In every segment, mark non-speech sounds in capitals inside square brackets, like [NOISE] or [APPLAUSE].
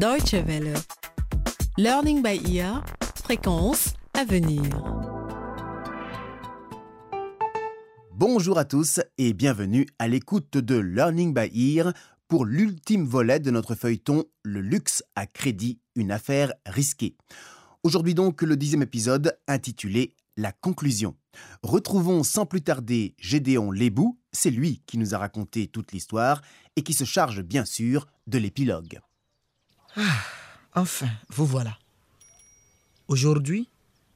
Deutsche Welle. Learning by ear. Fréquence à venir. Bonjour à tous et bienvenue à l'écoute de Learning by Ear pour l'ultime volet de notre feuilleton Le luxe à crédit, une affaire risquée. Aujourd'hui donc le dixième épisode intitulé La conclusion. Retrouvons sans plus tarder Gédéon Lébou, c'est lui qui nous a raconté toute l'histoire et qui se charge bien sûr de l'épilogue. Enfin, vous voilà. Aujourd'hui,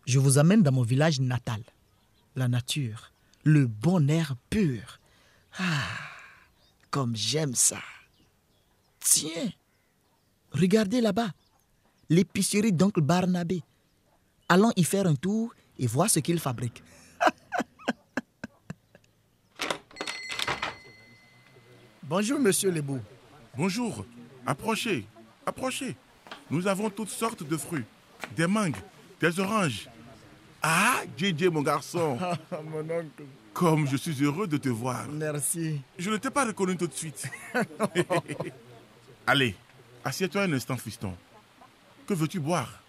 je vous amène dans mon village natal. La nature, le bon air pur. Ah, comme j'aime ça. Tiens, regardez là-bas, l'épicerie d'oncle Barnabé. Allons y faire un tour et voir ce qu'il fabrique. Bonjour, monsieur Lebou. Bonjour, approchez, approchez. Nous avons toutes sortes de fruits, des mangues, des oranges. Ah, JJ mon garçon, [LAUGHS] Mon oncle. comme je suis heureux de te voir. Merci. Je ne t'ai pas reconnu tout de suite. [LAUGHS] Allez, assieds-toi un instant, fiston. Que veux-tu boire?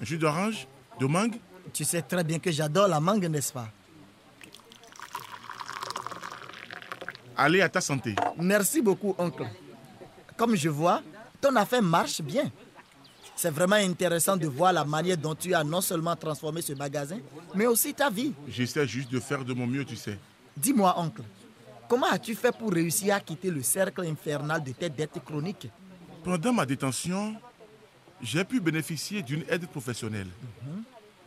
Un jus d'orange? De mangue? Tu sais très bien que j'adore la mangue, n'est-ce pas? Allez, à ta santé. Merci beaucoup, oncle. Comme je vois, ton affaire marche bien. C'est vraiment intéressant de voir la manière dont tu as non seulement transformé ce magasin, mais aussi ta vie. J'essaie juste de faire de mon mieux, tu sais. Dis-moi, oncle, comment as-tu fait pour réussir à quitter le cercle infernal de tes dettes chroniques? Pendant ma détention, j'ai pu bénéficier d'une aide professionnelle.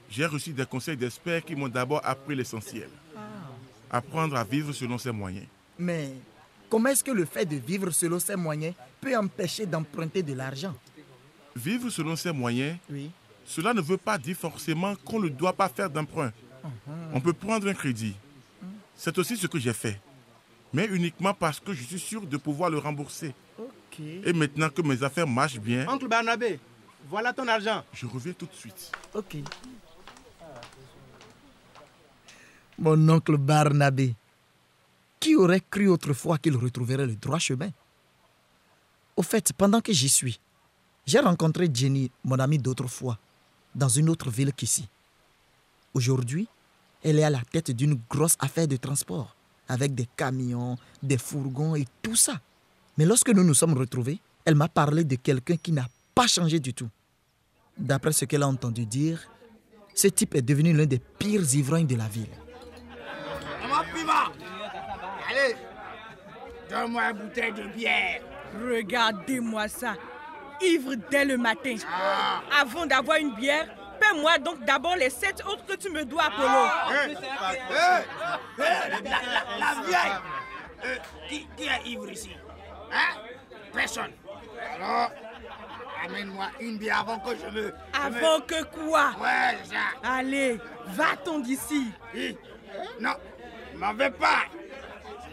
J'ai reçu des conseils d'experts qui m'ont d'abord appris l'essentiel. Apprendre à vivre selon ses moyens. Mais comment est-ce que le fait de vivre selon ses moyens peut empêcher d'emprunter de l'argent? Vivre selon ses moyens, Oui. cela ne veut pas dire forcément qu'on ne doit pas faire d'emprunt. On peut prendre un crédit. C'est aussi ce que j'ai fait. Mais uniquement parce que je suis sûr de pouvoir le rembourser. Et maintenant que mes affaires marchent bien, Oncle Barnabé, voilà ton argent. je reviens tout de suite. Ok. Mon oncle Barnabé, qui aurait cru autrefois qu'il retrouverait le droit chemin? Au fait, pendant que j'y suis, j'ai rencontré Jenny, mon amie d'autrefois, dans une autre ville qu'ici. Aujourd'hui, elle est à la tête d'une grosse affaire de transport, avec des camions, des fourgons et tout ça. Mais lorsque nous nous sommes retrouvés, elle m'a parlé de quelqu'un qui n'a pas changé du tout. D'après ce qu'elle a entendu dire, ce type est devenu l'un des pires ivrognes de la ville. Donne-moi une bouteille de bière Regardez-moi ça. Ivre dès le matin. Avant d'avoir une bière, paie-moi donc d'abord les sept autres que tu me dois, Apollo. Hé, la, la, la vieille Euh, qui, qui est ivre ici? Hein? Personne. Alors, amène-moi une bière avant que je me... je me- Avant que quoi? Ouais, ça. Allez, va-t'en d'ici. Non, m'en vais pas.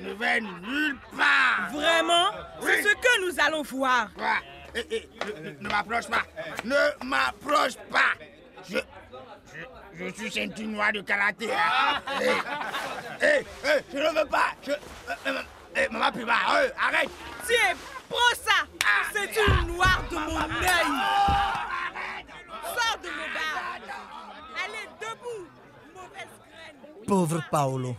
Ne vais nulle part. Vraiment? Oui. C'est ce que nous allons voir. Quoi? Eh, eh, ne, m'approche pas. Ne m'approche pas. Je, je, je suis ceinture noire de karaté. hein. Eh, eh, eh, je ne veux pas. Je, eh, eh, eh, maman Pima, eh, arrête. Tiens, prends ça. C'est une noire de mon œil. Sors de mon bar. Allez, debout, mauvaise graine. Pauvre Paolo.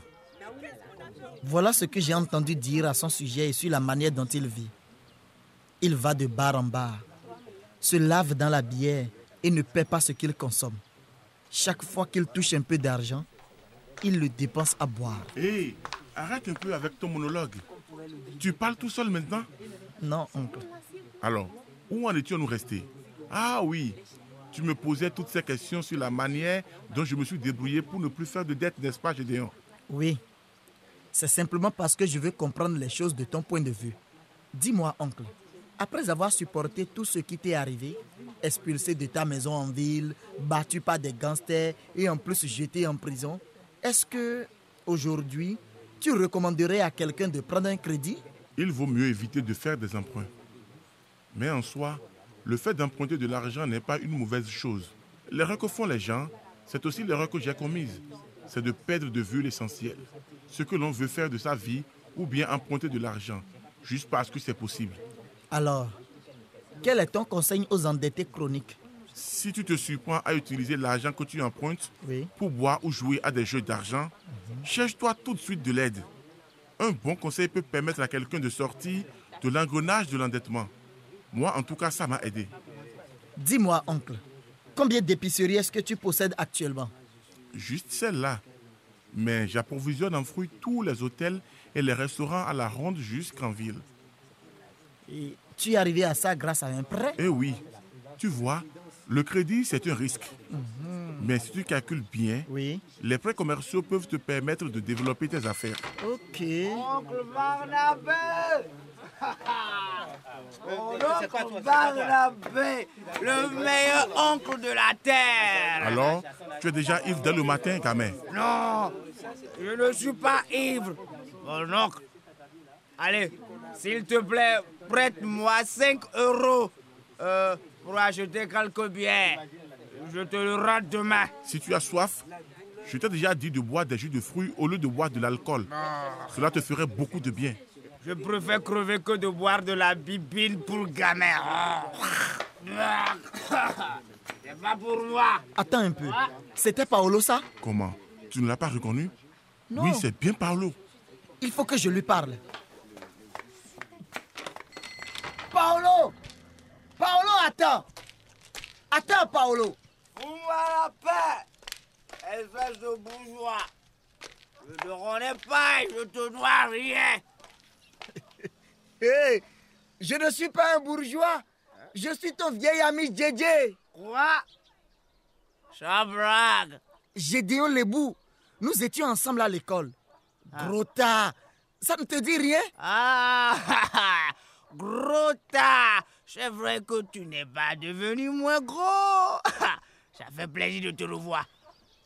Voilà ce que j'ai entendu dire à son sujet et sur la manière dont il vit. Il va de bar en bar, se lave dans la bière et ne paie pas ce qu'il consomme. Chaque fois qu'il touche un peu d'argent, il le dépense à boire. Hé, arrête un peu avec ton monologue. Tu parles tout seul maintenant? Non, oncle. Alors, où en étions-nous restés? Ah oui, tu me posais toutes ces questions sur la manière dont je me suis débrouillé pour ne plus faire de dettes, n'est-ce pas, Gédéon? Oui. C'est simplement parce que je veux comprendre les choses de ton point de vue. Dis-moi, oncle, après avoir supporté tout ce qui t'est arrivé, expulsé de ta maison en ville, battu par des gangsters et en plus jeté en prison, est-ce que, aujourd'hui, tu recommanderais à quelqu'un de prendre un crédit? Il vaut mieux éviter de faire des emprunts. Mais en soi, le fait d'emprunter de l'argent n'est pas une mauvaise chose. L'erreur que font les gens, c'est aussi l'erreur que j'ai commise. C'est de perdre de vue l'essentiel. Ce que l'on veut faire de sa vie ou bien emprunter de l'argent, juste parce que c'est possible. Alors, Quel est ton conseil aux endettés chroniques? Si tu te surprends à utiliser l'argent que tu empruntes Oui. pour boire ou jouer à des jeux d'argent, cherche-toi tout de suite de l'aide. Un bon conseil peut permettre à quelqu'un de sortir de l'engrenage de l'endettement. Moi, en tout cas, ça m'a aidé. Dis-moi, oncle, combien d'épiceries est-ce que tu possèdes actuellement? Juste celle-là. Mais j'approvisionne en fruits tous les hôtels et les restaurants à la ronde jusqu'en ville. Et tu es arrivé à ça grâce à un prêt? Eh oui, tu vois, le crédit, c'est un risque. Mais si tu calcules bien, Oui. les prêts commerciaux peuvent te permettre de développer tes affaires. Ok. Oncle Barnabé Mon oncle Barnabé, le meilleur oncle de la terre Alors, tu es déjà ivre dès le matin, gamin. Non, je ne suis pas ivre. Mon oncle, allez, s'il te plaît, prête-moi 5 euros euh, pour acheter quelques bières. Je te le rends demain. Si tu as soif, je t'ai déjà dit de boire des jus de fruits au lieu de boire de l'alcool. Cela te ferait beaucoup de bien. Je préfère crever que de boire de la bibine pour gamin. C'est pas pour moi. Attends un peu. C'était Paolo ça? Comment? Tu ne l'as pas reconnu? Non. Oui, c'est bien Paolo. Il faut que je lui parle. Paolo Paolo, attends Attends, Paolo Fous-moi la paix Espèce de bourgeois Je te connais pas et je te dois rien Hé Je ne suis pas un bourgeois. Je suis ton vieil ami JJ Quoi? Ça blague Gédéon Lebou. Nous étions ensemble à l'école. Gros tas. Ça ne te dit rien? Ah [LAUGHS] Gros tas. C'est vrai que tu n'es pas devenu moins gros. [LAUGHS] Ça fait plaisir de te revoir.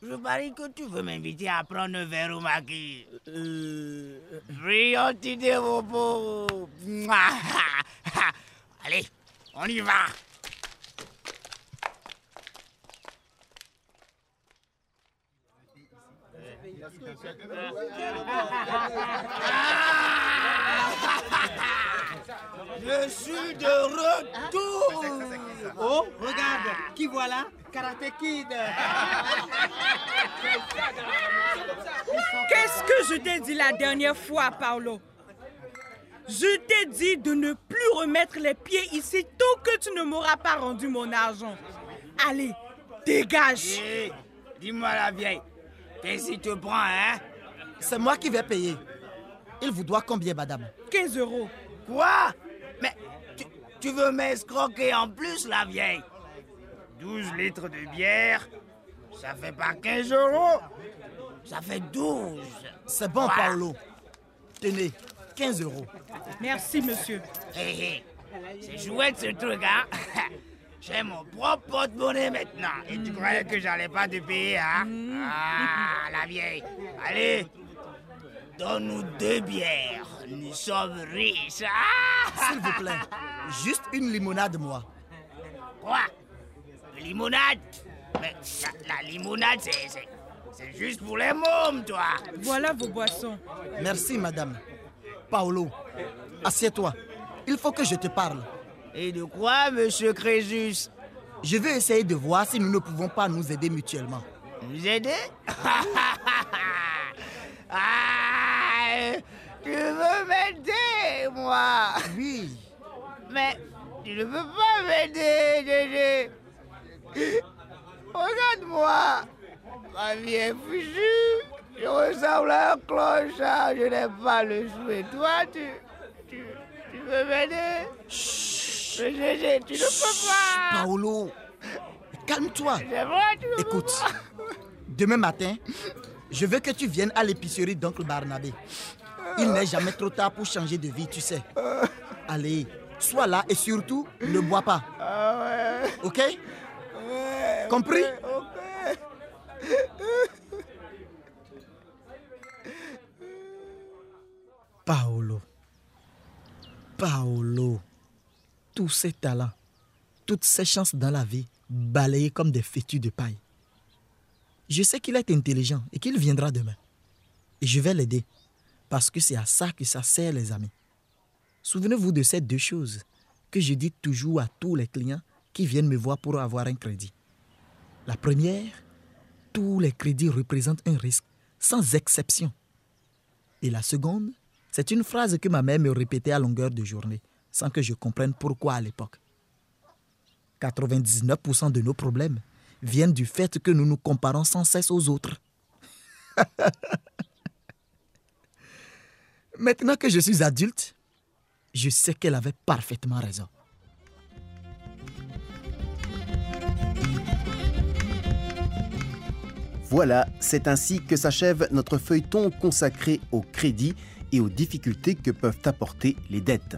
Je parie que tu veux m'inviter à prendre un verre au maquis. Euh... Brillante idée, mon beau. Allez, on y va. [LAUGHS] Je suis de retour. Oh, regarde, qui voilà? Karate Kid. Qu'est-ce que je t'ai dit la dernière fois, Paolo? Je t'ai dit de ne plus remettre les pieds ici tant que tu ne m'auras pas rendu mon argent. Allez, dégage. Hé, dis-moi la vieille. Qu'est-ce qui te prend, hein? C'est moi qui vais payer. Il vous doit combien, madame? 15 euros. Quoi? Mais tu, veux m'escroquer en plus, la vieille? 12 litres de bière, ça fait pas 15 euros, ça fait 12. C'est bon, Voilà. Paolo. Tenez, 15 euros. Merci, monsieur. Hé hé, c'est chouette ce truc, hein? [LAUGHS] J'ai mon propre porte-monnaie maintenant. Et tu croyais que j'allais pas te payer, hein? Ah, la vieille. Allez, donne-nous deux bières. Nous sommes riches. Ah S'il vous plaît, juste une limonade, moi. Quoi? Une Limonade? Mais la, la limonade, c'est, c'est, c'est juste pour les mômes, toi. Voilà vos boissons. Merci, madame. Paolo, assieds-toi. Il faut que je te parle. Et de quoi, monsieur Crésus? Je vais essayer de voir si nous ne pouvons pas nous aider mutuellement. Nous aider [LAUGHS] ah, Tu veux moi Oui. Mais tu ne peux pas m'aider, Dédé. Regarde-moi. Ma vie est fichue. Je ressemble à un clochard. Je n'ai pas le souhait. Toi, tu, tu, tu veux m'aider? Mais Dédé, tu ne peux pas. Paolo, calme-toi. Écoute, demain matin, je veux que tu viennes à l'épicerie d'oncle Barnabé. Il n'est jamais trop tard pour changer de vie, tu sais. Allez, sois là et surtout, ne bois pas. Ah. Ok? Compris? Paolo. Paolo. Tous ces talents, toutes ces chances dans la vie, balayées comme des fétus de paille. Je sais qu'il est intelligent et qu'il viendra demain. Et je vais l'aider. Parce que c'est à ça que ça sert, les amis. Souvenez-vous de ces deux choses. que je dis toujours à tous les clients qui viennent me voir pour avoir un crédit. La première, tous les crédits représentent un risque, sans exception. Et la seconde, c'est une phrase que ma mère me répétait à longueur de journée, sans que je comprenne pourquoi à l'époque. 99% de nos problèmes viennent du fait que nous nous comparons sans cesse aux autres. [LAUGHS] Maintenant que je suis adulte, je sais qu'elle avait parfaitement raison. Voilà, c'est ainsi que s'achève notre feuilleton consacré au crédit et aux difficultés que peuvent apporter les dettes.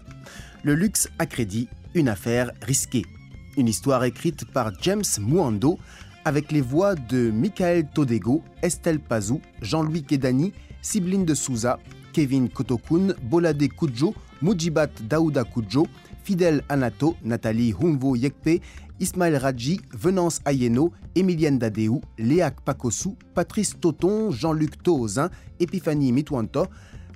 Le luxe à crédit, une affaire risquée. Une histoire écrite par James Muando avec les voix de Michael Todego, Estelle Pazou, Jean-Louis Kedani, Sibline de Souza, Kevin Kotokun, Bolade Kudjo, Mujibat Daouda Kudjo, Fidel Anato, Nathalie Humvo Yekpe, Ismaël Radji, Venance Ayeno, Emilienne Dadeou, Léac Pakosu, Patrice Toton, Jean-Luc Toozin, Epiphanie Mitwanto,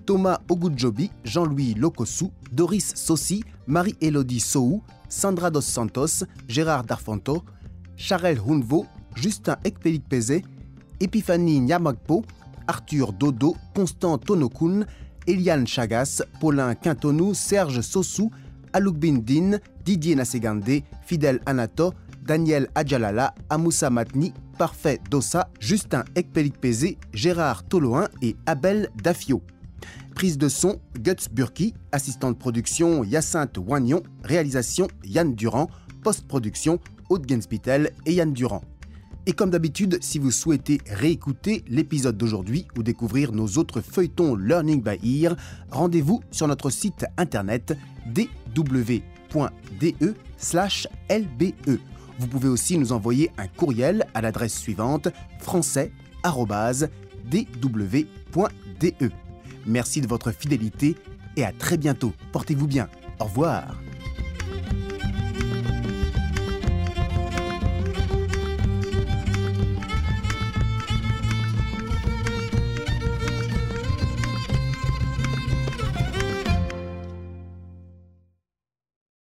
Thomas Ogudjobi, Jean-Louis Lokosu, Doris Sossi, Marie-Élodie Sou, Sandra Dos Santos, Gérard Darfanto, Charel Hunvo, Justin Ekpelikpeze, Epiphanie Nyamagpo, Arthur Dodo, Constant Tonokun, Eliane Chagas, Paulin Quintonou, Serge Sossou, Alouk Bindin, Didier Nasegande, Fidel Anato, Daniel Adjalala, Amoussa Matni, Parfait Dossa, Justin Ekpelikpeze, Gérard Toloin et Abel Dafio. Prise de son, Guts Burki, assistant de production, Hyacinthe Wagnon, réalisation, Yann Durand, post-production, Aude Genspitel et Yann Durand. Et comme d'habitude, si vous souhaitez réécouter l'épisode d'aujourd'hui ou découvrir nos autres feuilletons Learning by Ear, rendez-vous sur notre site internet dw.de/lbe. Vous pouvez aussi nous envoyer un courriel à l'adresse suivante français@dw.de. Merci de votre fidélité et à très bientôt. Portez-vous bien. Au revoir.